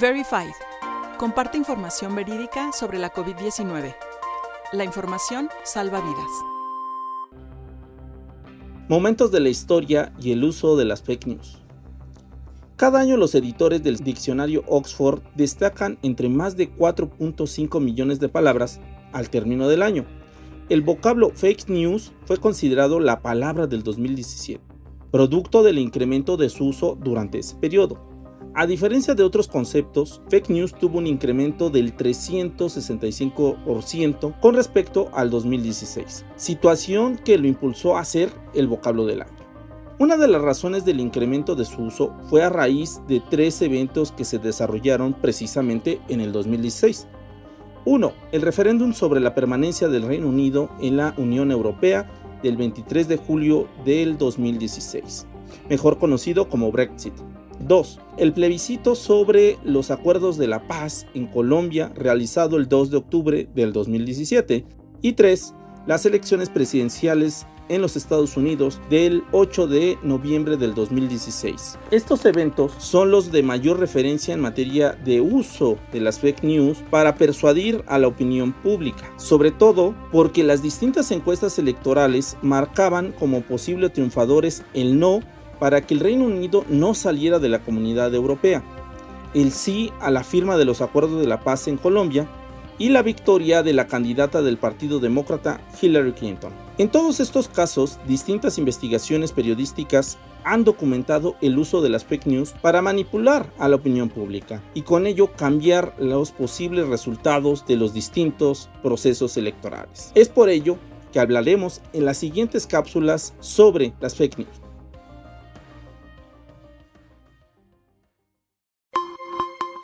Verified. Comparte información verídica sobre la COVID-19. La información salva vidas. Momentos de la historia y el uso de las fake news. Cada año los editores del diccionario Oxford destacan entre más de 4.5 millones de palabras al término del año. El vocablo fake news fue considerado la palabra del 2017, producto del incremento de su uso durante ese periodo. A diferencia de otros conceptos, fake news tuvo un incremento del 365% con respecto al 2016, situación que lo impulsó a ser el vocablo del año. Una de las razones del incremento de su uso fue a raíz de tres eventos que se desarrollaron precisamente en el 2016. 1. El referéndum sobre la permanencia del Reino Unido en la Unión Europea del 23 de julio del 2016, mejor conocido como Brexit. 2. El plebiscito sobre los acuerdos de la paz en Colombia realizado el 2 de octubre del 2017. Y 3. Las elecciones presidenciales en los Estados Unidos del 8 de noviembre del 2016. Estos eventos son los de mayor referencia en materia de uso de las fake news para persuadir a la opinión pública, sobre todo porque las distintas encuestas electorales marcaban como posible triunfadores el no para que el Reino Unido no saliera de la comunidad europea, el sí a la firma de los acuerdos de la paz en Colombia y la victoria de la candidata del Partido Demócrata Hillary Clinton. En todos estos casos, distintas investigaciones periodísticas han documentado el uso de las fake news para manipular a la opinión pública y con ello cambiar los posibles resultados de los distintos procesos electorales. Es por ello que hablaremos en las siguientes cápsulas sobre las fake news.